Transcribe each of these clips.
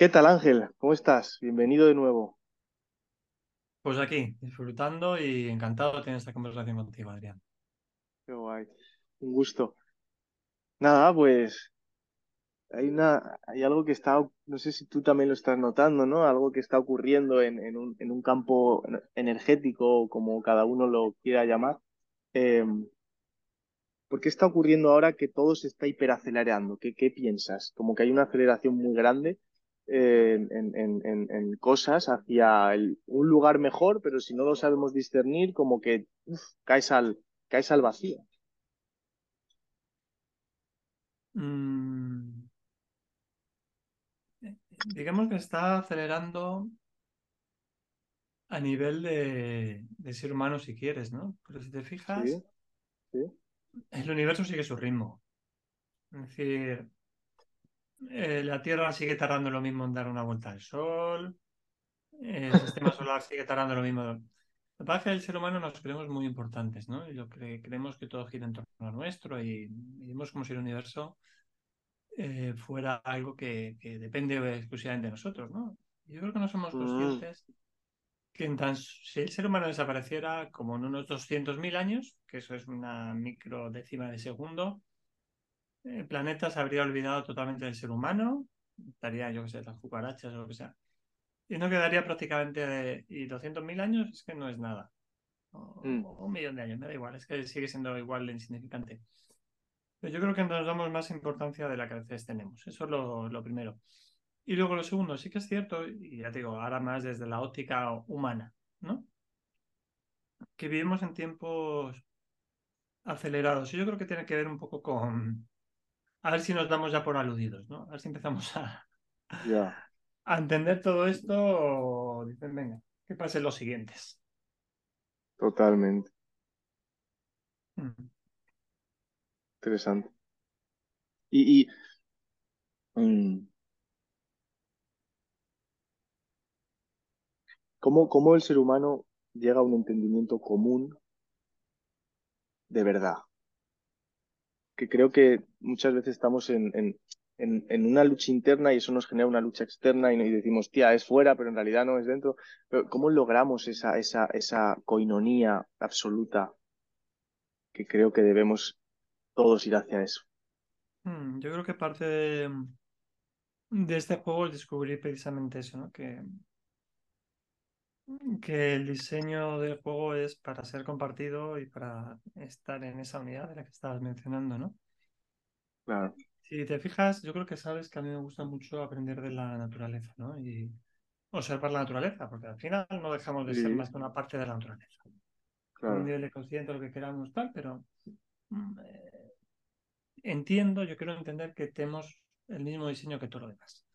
¿Qué tal, Ángel? ¿Cómo estás? Bienvenido de nuevo. Pues aquí, disfrutando y encantado de tener esta conversación contigo, Adrián. Qué guay. Un gusto. Nada, pues hay una, hay algo que está, no sé si tú también lo estás notando, ¿no? Algo que está ocurriendo en, en un, en un campo energético, como cada uno lo quiera llamar. Eh, ¿por qué está ocurriendo ahora que todo se está hiperacelerando? ¿Qué, qué piensas? Como que hay una aceleración muy grande en, en- en- en cosas hacia el- un lugar mejor, pero si no lo sabemos discernir, como que uf, caes al, caes al vacío. Mm, digamos que está acelerando a nivel de, de ser humano si quieres, ¿no? Pero si te fijas, Sí, sí. el universo sigue su ritmo. Es decir, eh, la Tierra sigue tardando lo mismo en dar una vuelta al Sol, el sistema solar sigue tardando lo mismo. Lo que pasa es que el ser humano nos creemos muy importantes, ¿no? Y lo que creemos que todo gira en torno a nuestro y vivimos como si el universo eh, fuera algo que, que depende exclusivamente de nosotros, ¿no? Yo creo que no somos Mm, conscientes que en tan, si el ser humano desapareciera como en unos 200.000 años, que eso es una micro décima de segundo, el planeta se habría olvidado totalmente del ser humano, estaría, yo qué sé, las cucarachas o lo que sea, y no quedaría prácticamente, de, y 200.000 años es que no es nada, o, mm, o un millón de años, me da igual, es que sigue siendo igual de insignificante. Pero yo creo que nos damos más importancia de la que a veces tenemos, eso es lo, lo primero. Y luego lo segundo, sí que es cierto, y ya te digo, ahora más desde la óptica humana, ¿no? Que vivimos en tiempos acelerados. Y yo creo que tiene que ver un poco con, a ver si nos damos ya por aludidos, ¿no? A ver si empezamos a, a entender todo esto o dicen, venga, que pasen los siguientes. totalmente. Mm. Interesante. Y, y mm, ¿cómo, cómo el ser humano llega a un entendimiento común de verdad? Que creo que muchas veces estamos en, en, en, una lucha interna y eso nos genera una lucha externa y, decimos, tía, es fuera, pero en realidad no es dentro. ¿cómo logramos esa, esa, esa coinonía absoluta que creo que debemos todos ir hacia eso? Mm, Yo creo que parte de, de este juego es descubrir precisamente eso, ¿no? Que, que el diseño del juego es para ser compartido y para estar en esa unidad de la que estabas mencionando, ¿no? Claro. Si te fijas, yo creo que sabes que a mí me gusta mucho aprender de la naturaleza, ¿no? Y observar la naturaleza, porque al final no dejamos de ser más que una parte de la naturaleza. A un claro. nivel de consciente, lo que queramos, tal, pero mm, eh, entiendo, yo quiero entender que tenemos el mismo diseño que todo lo demás.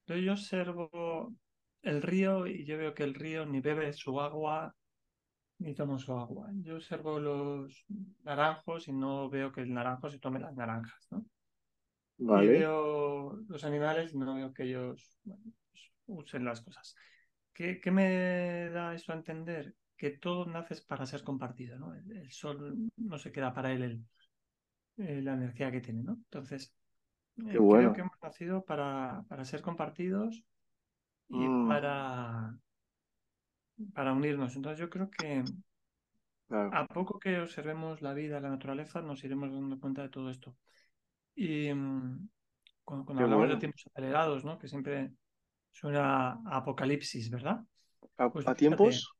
Entonces yo observo el río y yo veo que el río ni bebe su agua ni toma su agua. Yo observo los naranjos y no veo que el naranjo se tome las naranjas, ¿no? Vale. veo los animales y no veo que ellos bueno, pues, usen las cosas. ¿Qué, qué me da eso a entender? Que todo nace para ser compartido, ¿no? El, el sol no se queda para él el- eh, la energía que tiene, ¿no? Entonces, Qué eh, creo que bueno. hemos nacido para, para ser compartidos y Mm, para, para unirnos. Entonces, yo creo que claro. a poco que observemos la vida, la naturaleza, nos iremos dando cuenta de todo esto. Y mm, cuando, hablamos de tiempos acelerados, ¿no? Que siempre Suena a apocalipsis, ¿verdad? ¿A, Pues a tiempos?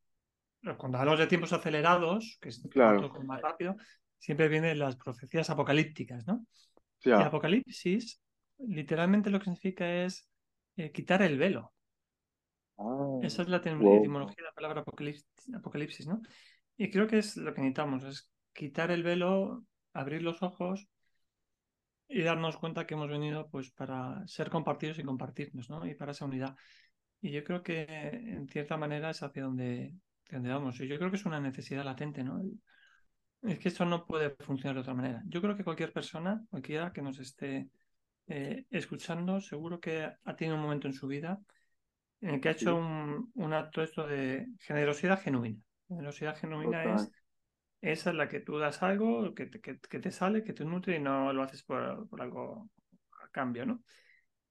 cuando hablamos de tiempos acelerados, que, es- Claro. más rápido, siempre vienen las profecías apocalípticas, ¿no? Y apocalipsis, literalmente lo que significa es eh, quitar el velo. Ah, Esa es la wow. etimología de la palabra apocalipsis, apocalipsis, ¿no? Y creo que es lo que necesitamos, es quitar el velo, abrir los ojos y darnos cuenta que hemos venido pues para ser compartidos y compartirnos, ¿no? Y para esa unidad. Y yo creo que en cierta manera es hacia donde, hacia donde vamos. Y yo creo que es una necesidad latente, ¿no? Es que esto no puede funcionar de otra manera. Yo creo que cualquier persona, cualquiera que nos esté eh, escuchando, seguro que ha tenido un momento en su vida en el que ha hecho Sí, un, un acto esto de generosidad genuina. Generosidad genuina total. es esa en la que tú das algo que te, que, que te sale, que te nutre y no lo haces por, por algo a cambio, ¿no?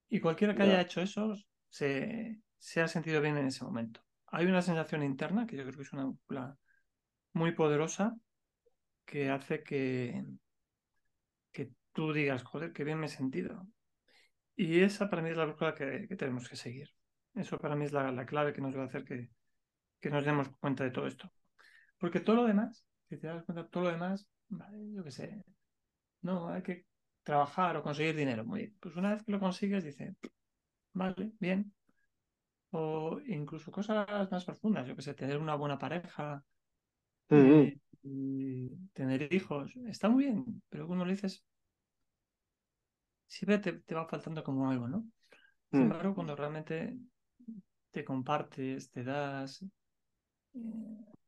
Y cualquiera que haya Ya. hecho eso se, se ha sentido bien en ese momento. Hay una sensación interna que yo creo que es una muy poderosa que hace que, que tú digas, joder, qué bien me he sentido. Y esa para mí es la brújula que, tenemos que seguir. Eso para mí es la, clave que nos va a hacer que, que, nos demos cuenta de todo esto. Porque todo lo demás, si te das cuenta, todo lo demás, yo qué sé, no, hay que trabajar o conseguir dinero. Muy bien. Pues una vez que lo consigues, dice, vale, bien. O incluso cosas más profundas, yo que sé, tener una buena pareja, eh, tener hijos, está muy bien, pero uno le dices, siempre te, te, va faltando como algo, ¿no? Sin mm. embargo, cuando realmente te compartes, te das, eh,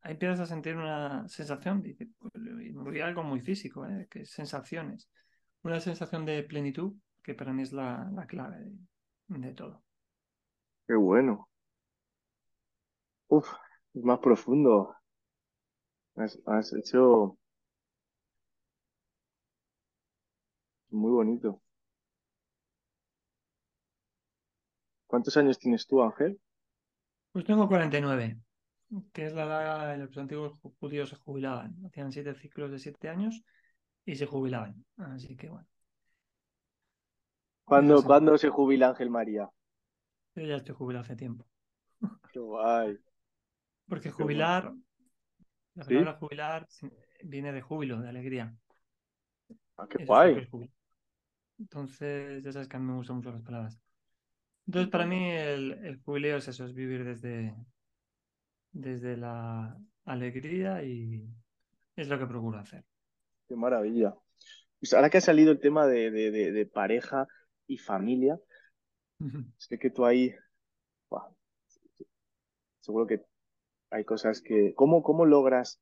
ahí empiezas a sentir una sensación, dice, pues, algo muy físico, ¿eh? que es sensaciones, una sensación de plenitud que para mí es la, la clave de, todo. Qué bueno. Uf, es más profundo. has hecho muy bonito. ¿Cuántos años tienes tú, Ángel? Pues tengo 49, que es la edad en la que los antiguos judíos se jubilaban. Hacían siete ciclos de siete años y se jubilaban. Así que bueno. ¿Cuándo, se jubila Ángel María? Yo ya estoy jubilado hace tiempo. Qué guay. Porque jubilar, la palabra jubilar viene de júbilo, de alegría. Ah, qué guay. Entonces, ya sabes que a mí me gustan mucho las palabras. Entonces, para mí el, el, jubileo es eso, es vivir desde, desde la alegría y es lo que procuro hacer. Qué maravilla. Pues ahora que ha salido el tema de, de, pareja y familia, sé que tú ahí, seguro que hay cosas que, ¿cómo, cómo logras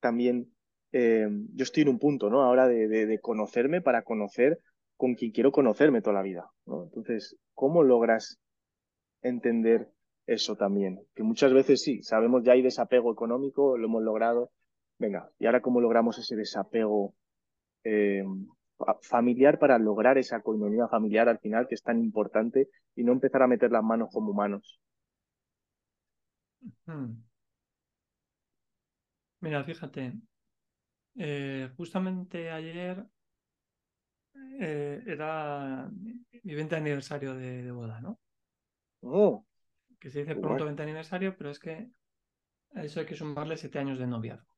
también, eh, yo estoy en un punto, ¿no? Ahora de, de conocerme para conocer con quien quiero conocerme toda la vida. ¿no? Entonces, ¿cómo logras entender eso también? Que muchas veces sí, sabemos ya hay desapego económico, lo hemos logrado. Venga, ¿y ahora cómo logramos ese desapego eh, familiar para lograr esa comunidad familiar al final que es tan importante y no empezar a meter las manos como humanos? Mira, fíjate, eh, justamente ayer eh, era mi 20 aniversario de, boda, ¿no? Oh, que se dice pronto 20 aniversario, pero es que a eso hay que sumarle 7 años de noviazgo.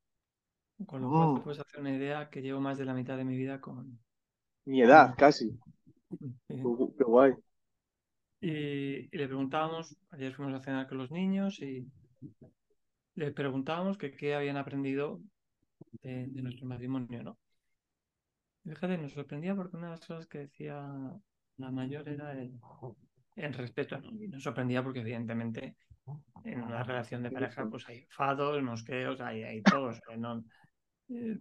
Con lo cual te oh. puedes hacer una idea que llevo más de la mitad de mi vida con... Mi edad, casi. Qué guay. Y, le preguntábamos, ayer fuimos a cenar con los niños y le preguntábamos que qué habían aprendido de nuestro matrimonio, ¿no? Fíjate, nos sorprendía porque una de las cosas que decía la mayor era el, respeto. Y nos sorprendía porque, evidentemente, en una relación de pareja, pues hay fados, mosqueos, hay, hay todos. Eh,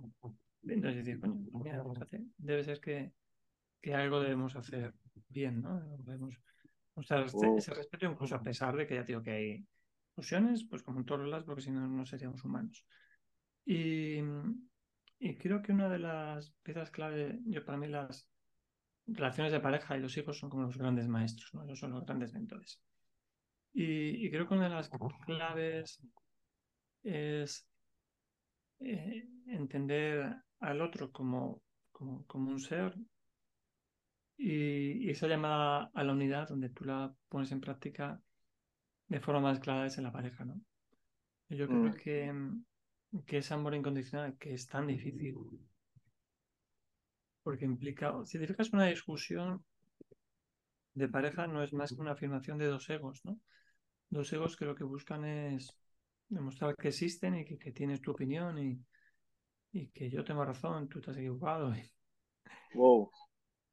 entonces, decir, coño, mira, fíjate, debe ser que, que algo debemos hacer bien, ¿no? Debemos mostrar este, ese respeto, incluso a pesar de que ya digo que hay fusiones, pues como en todos los porque si no, no seríamos humanos. Y, y creo que una de las piezas clave, yo para mí las relaciones de pareja y los hijos son como los grandes maestros, ¿no? Esos son los grandes mentores. Y, creo que una de las claves es eh, entender al otro como, como, como un ser y, esa llamada a la unidad donde tú la pones en práctica de forma más clara es en la pareja, ¿no? Yo creo mm. que que es amor incondicional, que es tan difícil. Porque implica, si te fijas, una discusión de pareja no es más que una afirmación de dos egos, ¿no? Dos egos que lo que buscan es demostrar que existen y que, tienes tu opinión y, y, que yo tengo razón, tú te has equivocado. Wow.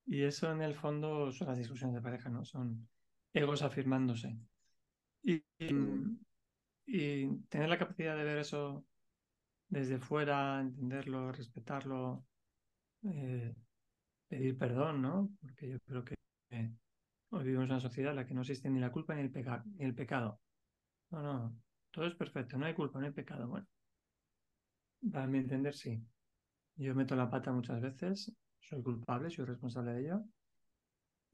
Y eso en el fondo son las discusiones de pareja, ¿no? Son egos afirmándose. Y, y tener la capacidad de ver eso desde fuera, entenderlo, respetarlo, eh, pedir perdón, ¿no? Porque yo creo que hoy vivimos en una sociedad en la que no existe ni la culpa ni el, ni el pecado. No, no, todo es perfecto, no hay culpa, no hay pecado. Bueno, para mi entender, sí. Yo meto la pata muchas veces, soy culpable, soy responsable de ello.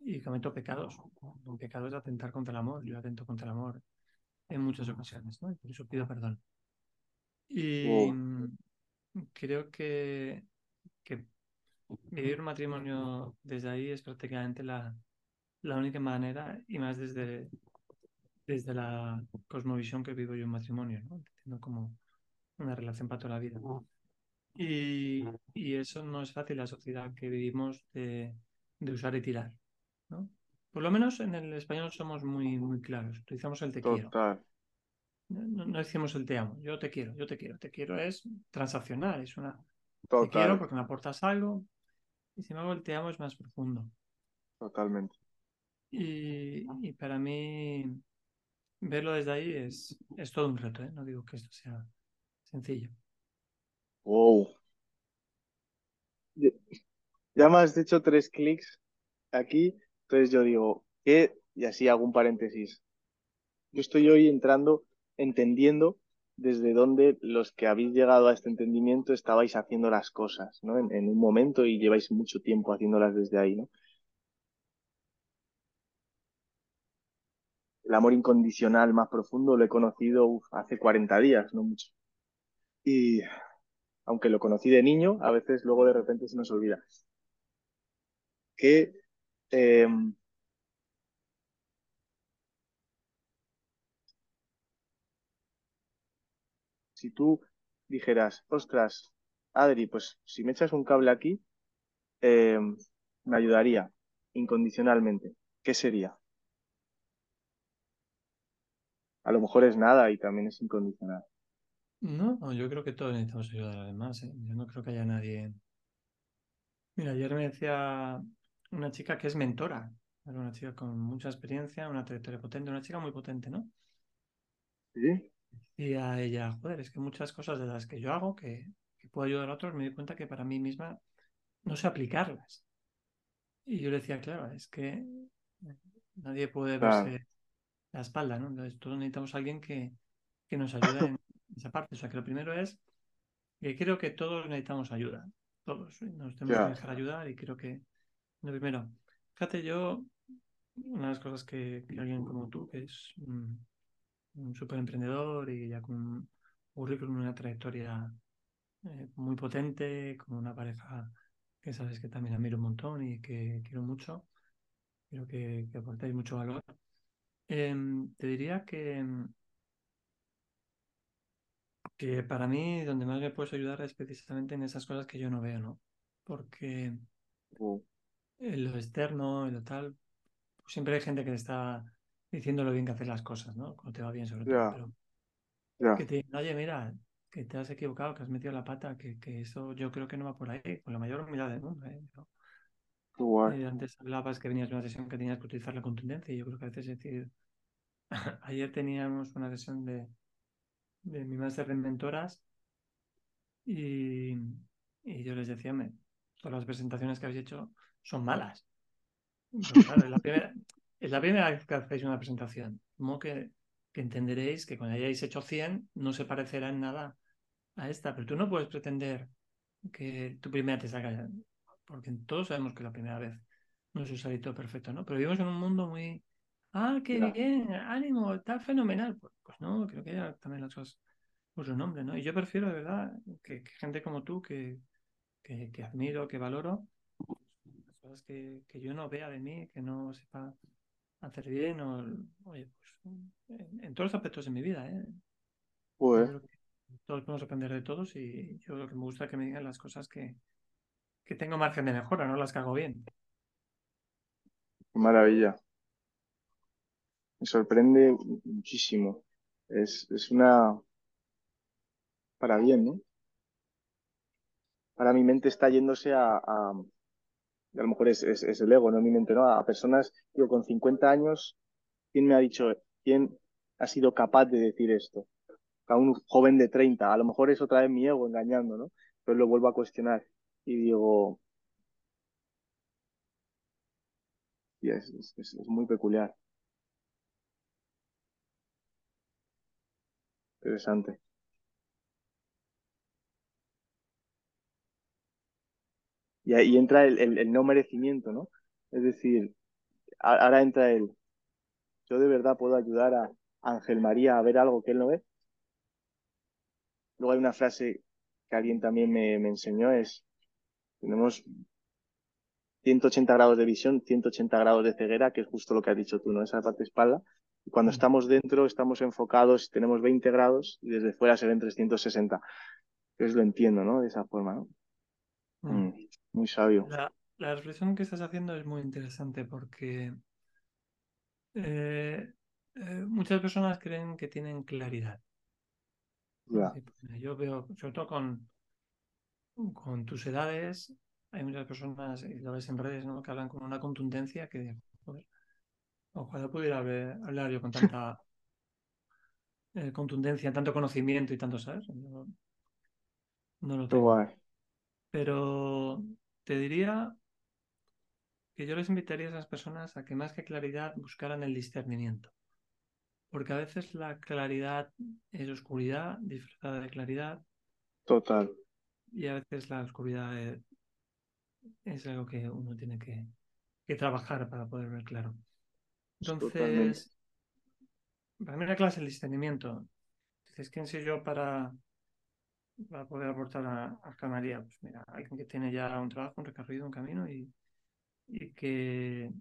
y cometo pecados. Un pecado es atentar contra el amor. Yo atento contra el amor en muchas ocasiones, ¿no? Y por eso pido perdón. Y creo que, que vivir un matrimonio desde ahí es prácticamente la, la única manera, y más desde, desde la cosmovisión que vivo yo en matrimonio, ¿no? Entiendo como una relación para toda la vida. Y, y, eso no es fácil la sociedad que vivimos de, de, usar y tirar, ¿no? Por lo menos en el español somos muy, muy claros. Utilizamos el te quiero. No, no, decimos el te amo. Yo te quiero, yo te quiero. Te quiero es transaccional, es una... Te quiero porque me aportas algo. Y sin embargo el te amo es más profundo. Totalmente. Y, y para mí verlo desde ahí es, es todo un reto, ¿eh? No digo que esto sea sencillo. Wow. Ya me has hecho tres clics aquí, entonces yo digo, ¿qué? Y así hago un paréntesis. Yo estoy hoy entrando, entendiendo desde dónde los que habéis llegado a este entendimiento estabais haciendo las cosas, ¿no? En, un momento y lleváis mucho tiempo haciéndolas desde ahí, ¿no? el amor incondicional más profundo lo he conocido hace 40 días, no mucho. Y aunque lo conocí de niño, a veces luego de repente se nos olvida. Que eh, si tú dijeras, ostras, Adri, pues si me echas un cable aquí, eh, me ayudaría incondicionalmente. ¿Qué sería? A lo mejor es nada y también es incondicional. No, yo creo que todos necesitamos ayudar además. ¿eh? Yo no creo que haya nadie. Mira, ayer me decía una chica que es mentora, una chica con mucha experiencia, una trayectoria potente, una chica muy potente, ¿no? Sí. Y a ella, joder, es que muchas cosas de las que yo hago, que, que puedo ayudar a otros, me doy cuenta que para mí misma no sé aplicarlas. Y yo le decía, claro, es que nadie puede verse la espalda, ¿no? Entonces todos necesitamos a alguien que, que nos ayude en esa parte. O sea, que lo primero es que creo que todos necesitamos ayuda. Todos. Nos tenemos que dejar ayudar y creo que lo primero. Fíjate, yo, una de las cosas que, alguien como tú, que es un, un súper emprendedor y ya con un currículum, una trayectoria eh, muy potente, con una pareja que sabes que también admiro un montón y que quiero mucho, creo que, que aportáis mucho valor. Em, te diría que, que para mí donde más me puedes ayudar es precisamente en esas cosas que yo no veo, ¿no? Porque en lo externo, en lo tal, pues siempre hay gente que está diciendo lo bien que hacer las cosas, ¿no? Cuando te va bien sobre todo. Pero que te digan, oye, mira, que te has equivocado, que has metido la pata, que, que eso yo creo que no va por ahí, con la mayor humildad del mundo. ¿eh? Eh, antes hablabas que venías de una sesión que tenías que utilizar la contundencia y yo creo que a veces es decir, ayer teníamos una sesión de, de mi máster de mentoras y, y, yo les decía, me, todas las presentaciones que habéis hecho son malas. claro, es, la primera, es la primera vez que hacéis una presentación. Como que, que entenderéis que cuando hayáis hecho 100 no se parecerá en nada a esta, pero tú no puedes pretender que tu primera te salga porque todos sabemos que la primera vez no es un salito perfecto, ¿no? Pero vivimos en un mundo muy, ah, qué bien, ánimo, está fenomenal. Pues, pues, no, creo que ya también las cosas por su nombre, ¿no? Y yo prefiero, de verdad, que, gente como tú, que, que, que, admiro, que valoro, las cosas que, que, yo no vea de mí, que no sepa hacer bien, o, oye, pues, en, todos los aspectos de mi vida, ¿eh? Pues. Todos podemos aprender de todos y yo lo que me gusta es que me digan las cosas que, que tengo margen de mejora, no las que hago bien. Maravilla. Me sorprende muchísimo. Es, es una... para bien, ¿no? Ahora mi mente está yéndose a, a, a lo mejor es, es, el ego, no mi mente, ¿no? A personas, digo, con 50 años, ¿quién me ha dicho, quién ha sido capaz de decir esto? A un joven de 30, a lo mejor es otra vez mi ego engañando, ¿no? Pero lo vuelvo a cuestionar y digo, y es, es, es muy peculiar. Interesante. Y ahí entra el, el, el, no merecimiento, ¿no? Es decir, ahora entra él. Yo de verdad puedo ayudar a Ángel María a ver algo que él no ve. Luego hay una frase que alguien también me, me enseñó, es, tenemos 180 grados de visión, 180 grados de ceguera, que es justo lo que has dicho tú, ¿no? Esa parte espalda. Y cuando estamos dentro, estamos enfocados, tenemos 20 grados y desde fuera se ven 360. Es lo entiendo, ¿no? De esa forma, ¿no? Mm, muy sabio. La, la, reflexión que estás haciendo es muy interesante porque eh, eh, muchas personas creen que tienen claridad. Pues, yo veo, sobre todo con, con tus edades, hay muchas personas, y lo ves en redes, ¿no? que hablan con una contundencia que, joder, ojalá pudiera hablar yo con tanta eh, contundencia, tanto conocimiento y tanto, ¿sabes? No, lo tengo. Pero te diría que yo les invitaría a esas personas a que más que claridad buscaran el discernimiento. Porque a veces la claridad es oscuridad disfrazada de claridad. Total. Y a veces la oscuridad es, algo que uno tiene que, trabajar para poder ver claro. Entonces, para mí la clase el discernimiento. Dices, ¿quién soy yo para, para poder aportar a, a Canaria? Pues mira, alguien que tiene ya un trabajo, un recorrido, un camino y, y que,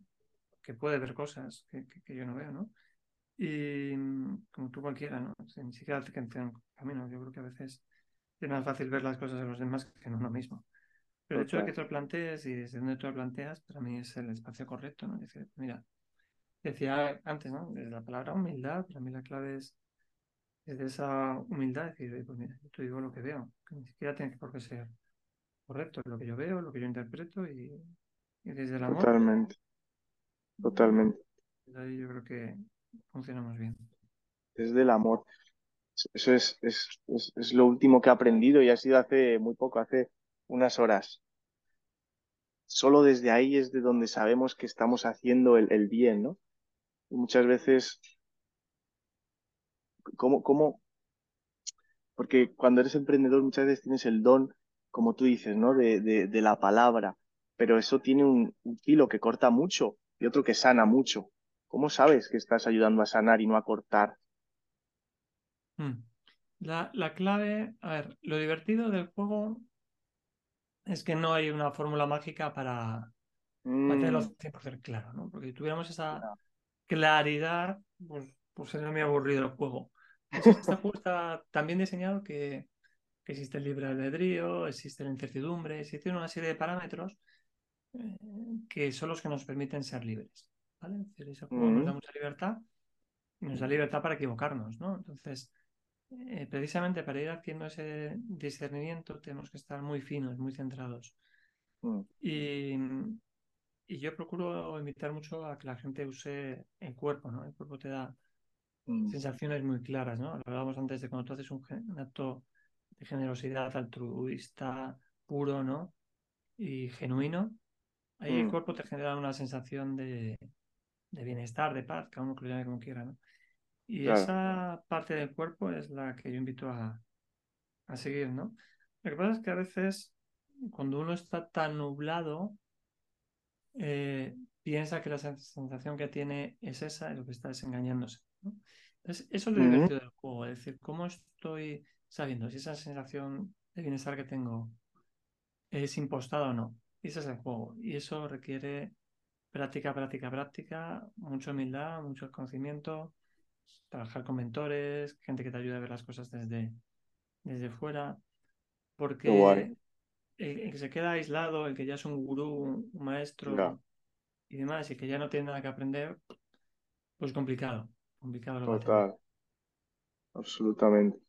que puede ver cosas que, que yo no veo, ¿no? Y mm, como tú cualquiera, ¿no? ni siquiera hace que un camino. Yo creo que a veces es más fácil ver las cosas de los demás que en uno mismo. Pero el hecho de que tú lo plantees y desde donde tú lo planteas, para mí es el espacio correcto, ¿no? Decir, mira, decía antes, ¿no? Desde la palabra humildad, para mí la clave es desde esa humildad decir, pues mira, yo te digo lo que veo, que ni siquiera tiene por qué ser correcto, lo que yo veo, lo que yo interpreto y, desde el amor. Totalmente. Totalmente. ahí yo creo que funcionamos bien. Desde el amor. Eso es, es, es, lo último que he aprendido y ha sido hace muy poco, hace unas horas. Solo desde ahí es de donde sabemos que estamos haciendo el, el bien, ¿no? Y muchas veces, ¿cómo, cómo? Porque cuando eres emprendedor muchas veces tienes el don, como tú dices, ¿no? De, de, de la palabra, pero eso tiene un, un filo que corta mucho y otro que sana mucho. ¿Cómo sabes que estás ayudando a sanar y no a cortar? Hmm. La, la, clave, a ver, lo divertido del juego es que no hay una fórmula mágica para, hacerlo 100% mm. claro, ¿no? Porque si tuviéramos esa claridad, pues, pues sería muy aburrido el juego. Este juego está tan bien diseñado que, que existe el libre albedrío, existe la incertidumbre, existe una serie de parámetros eh, que son los que nos permiten ser libres. ¿vale? ese juego nos da mucha libertad y nos da libertad para equivocarnos, ¿no? Entonces, eh, precisamente para ir haciendo ese discernimiento tenemos que estar muy finos, muy centrados. Mm. Y, y, yo procuro invitar mucho a que la gente use el cuerpo, ¿no? El cuerpo te da mm. sensaciones muy claras, ¿no? Hablábamos antes de cuando tú haces un, acto de generosidad altruista, puro, ¿no? Y genuino, ahí el mm. cuerpo te genera una sensación de, de bienestar, de paz, cada uno que lo llame como quiera, ¿no? Y esa parte del cuerpo es la que yo invito a, a seguir, ¿no? Lo que pasa es que a veces cuando uno está tan nublado, eh, piensa que la sensación que tiene es esa y lo que está desengañándose. ¿No? Entonces, eso es lo divertido del juego, es decir, cómo estoy sabiendo si esa sensación de bienestar que tengo es impostada o no. Y ese es el juego. Y eso requiere práctica, práctica, práctica, mucha humildad, mucho conocimiento, trabajar con mentores, gente que te ayude a ver las cosas desde, desde fuera, porque el, que se queda aislado, el que ya es un gurú, un maestro y demás, y que ya no tiene nada que aprender, pues complicado, complicado. Lo Total, absolutamente.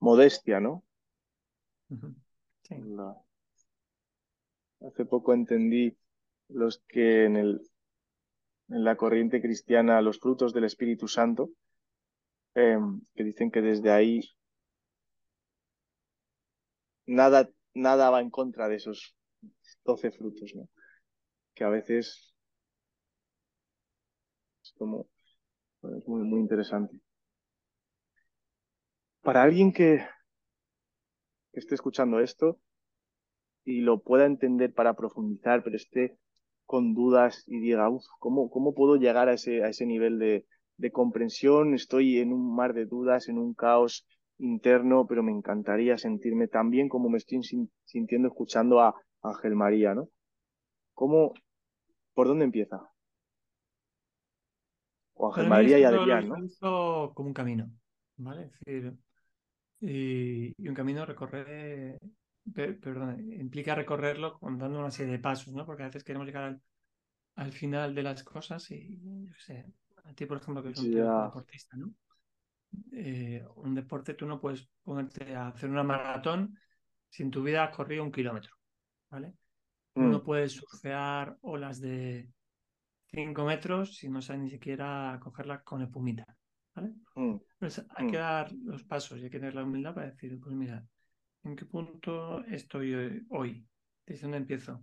Modestia, ¿no? Sí. Hace poco entendí los que en, el, en la corriente cristiana los frutos del Espíritu Santo, em, que dicen que desde ahí nada, nada va en contra de esos doce frutos, ¿no? Que a veces es como es muy, muy interesante. Para alguien que, esté escuchando esto y lo pueda entender para profundizar, pero esté con dudas y diga, uff, ¿cómo, ¿cómo puedo llegar a ese, a ese nivel de, de comprensión? Estoy en un mar de dudas, en un caos interno, pero me encantaría sentirme tan bien como me estoy sintiendo escuchando a Ángel María, ¿no? ¿Cómo, por dónde empieza? O Ángel María y Adrián, ¿no? como un camino, ¿vale? Es decir, y, un camino recorrer, perdón, implica recorrerlo dando una serie de pasos, ¿no? Porque a veces queremos llegar al, final de las cosas y, yo sé, a ti, por ejemplo, que eres un deportista, ¿no? Eh, un deporte, tú no puedes ponerte a hacer una maratón si en tu vida has corrido un kilómetro, ¿vale? No mm. puedes surfear olas de 5 metros si no sabes ni siquiera cogerla con espumita, ¿vale? Mm. Pues hay que mm. dar los pasos y hay que tener la humildad para decir, pues mira, ¿en qué punto estoy hoy? hoy? ¿Desde dónde empiezo?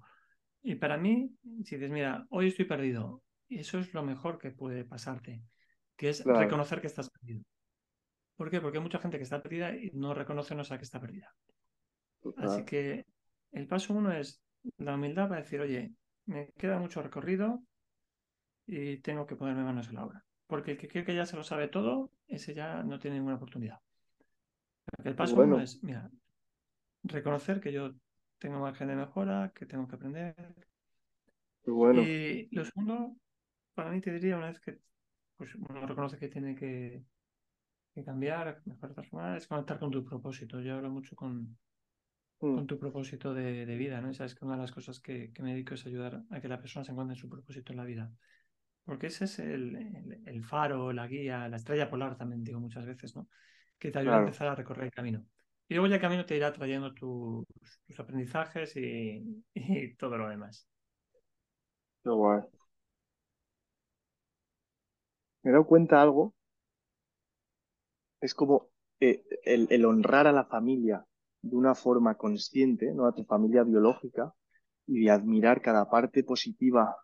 Y para mí, si dices, mira, hoy estoy perdido, eso es lo mejor que puede pasarte, que es reconocer que estás perdido. ¿Por qué? Porque hay mucha gente que está perdida y no reconoce no sabe que está perdida. Así que el paso uno es la humildad para decir, oye, me queda mucho recorrido y tengo que ponerme manos en la obra. Porque el que cree que ya se lo sabe todo, ese ya no tiene ninguna oportunidad. El paso uno es, mira, reconocer que yo tengo margen de mejora, que tengo que aprender. bueno. Y lo segundo, para mí te diría, una vez que pues, uno reconoce que tiene que que cambiar, mejor transformar, es conectar con tu propósito. Yo hablo mucho con, mm. con tu propósito de, vida, ¿no? sabes que una de las cosas que, me dedico es ayudar a que la persona se encuentre en su propósito en la vida. Porque ese es el, el, faro, la guía, la estrella polar también digo muchas veces, ¿no? Que te ayuda a empezar a recorrer el camino. Y luego ya el camino te irá trayendo tus, tus aprendizajes y, y, todo lo demás. Qué guay. Me he dado cuenta algo es como eh, el, honrar a la familia de una forma consciente, ¿no? A tu familia biológica y de admirar cada parte positiva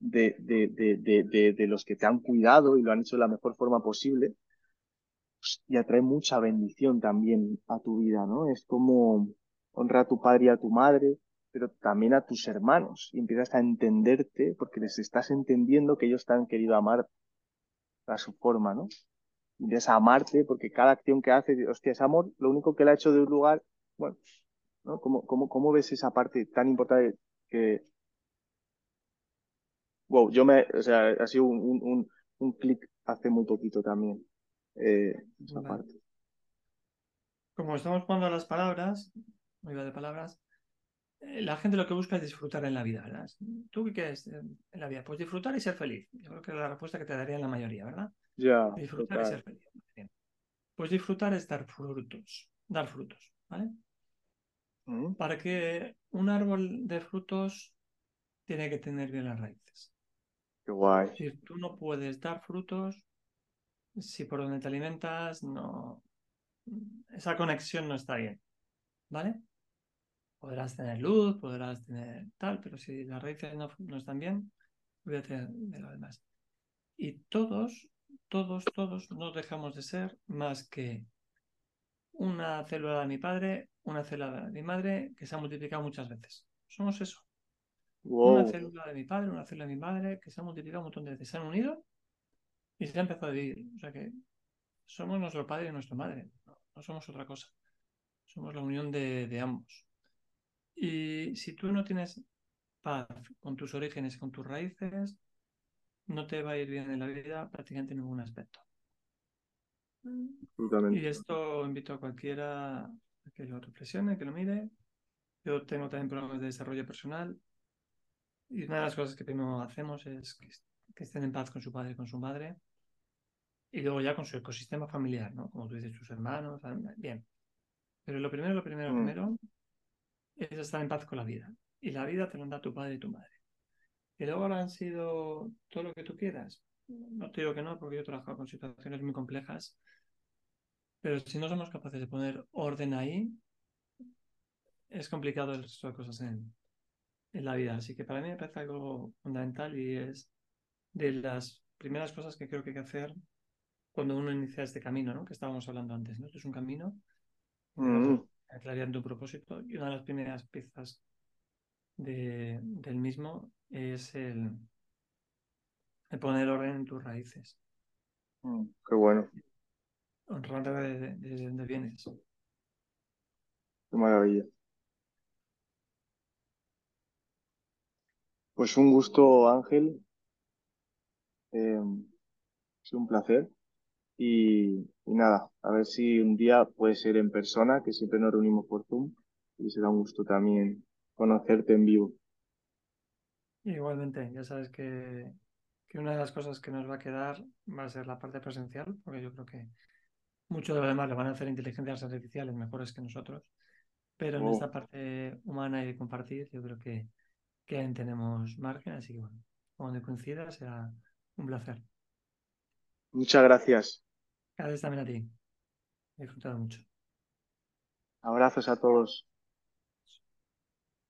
de, de, de, de, los que te han cuidado y lo han hecho de la mejor forma posible, pues, y atrae mucha bendición también a tu vida, ¿no? Es como honrar a tu padre y a tu madre, pero también a tus hermanos, y empiezas a entenderte porque les estás entendiendo que ellos te han querido amar a su forma, ¿no? desamarte, porque cada acción que hace, hostia, es amor, lo único que le ha hecho de un lugar, bueno, ¿no? ¿Cómo, cómo, cómo ves esa parte tan importante que... Wow, yo me, o sea, ha sido un, un, un clic hace muy poquito también, eh, esa parte. Como estamos jugando a las palabras, muy de palabras, eh, la gente lo que busca es disfrutar en la vida, ¿verdad? ¿Tú qué quieres en la vida? Pues disfrutar y ser feliz. Yo creo que es la respuesta que te daría la mayoría, ¿verdad? disfrutar y ser feliz. Pues disfrutar es dar frutos, dar frutos, ¿vale? Mm. Para que un árbol de frutos tiene que tener bien las raíces. Qué guay. Si tú no puedes dar frutos, si por donde te alimentas, no. Esa conexión no está bien. ¿Vale? Podrás tener luz, podrás tener tal, pero si las raíces no, están bien, olvídate de lo demás. Y todos todos, todos no dejamos de ser más que una célula de mi padre, una célula de mi madre que se ha multiplicado muchas veces. Somos eso. Una célula de mi padre, una célula de mi madre que se ha multiplicado un montón de veces. Se han unido y se ha empezado a vivir. O sea que somos nuestro padre y nuestra madre. No, somos otra cosa. Somos la unión de, de ambos. Y si tú no tienes paz con tus orígenes, con tus raíces, no te va a ir bien en la vida prácticamente en ningún aspecto. Y esto invito a cualquiera a que lo reflexione, que lo mire. Yo tengo también programas de desarrollo personal y una de las cosas que primero hacemos es que, estén en paz con su padre y con su madre y luego ya con su ecosistema familiar, ¿no? Como tú dices, sus hermanos, bien. Pero lo primero, lo primero, lo mm. primero es estar en paz con la vida. Y la vida te lo da tu padre y tu madre. Y luego han sido todo lo que tú quieras. No te digo que no, porque yo he trabajado con situaciones muy complejas. Pero si no somos capaces de poner orden ahí, es complicado el resto de cosas en, en la vida. Así que para mí me parece algo fundamental y es de las primeras cosas que creo que hay que hacer cuando uno inicia este camino, ¿no? Que estábamos hablando antes, ¿no? Esto es un camino mm. aclarando tu propósito y una de las primeras piezas de, del mismo es el, el poner orden en tus raíces. Mm, qué bueno, Honrar de, de donde vienes. qué maravilla. Pues un gusto, Ángel. Eh, ha sido un placer. Y, y nada, a ver si un día puede ser en persona, que siempre nos reunimos por Zoom. Y será un gusto también conocerte en vivo. Igualmente, ya sabes que, que una de las cosas que nos va a quedar va a ser la parte presencial, porque yo creo que mucho de lo demás lo van a hacer inteligencias artificiales mejores que nosotros, pero en Oh. esta parte humana y de compartir, yo creo que, que aún tenemos margen, así que bueno, cuando coincida será un placer. Muchas gracias. Gracias también a ti. He disfrutado mucho. Abrazos a todos.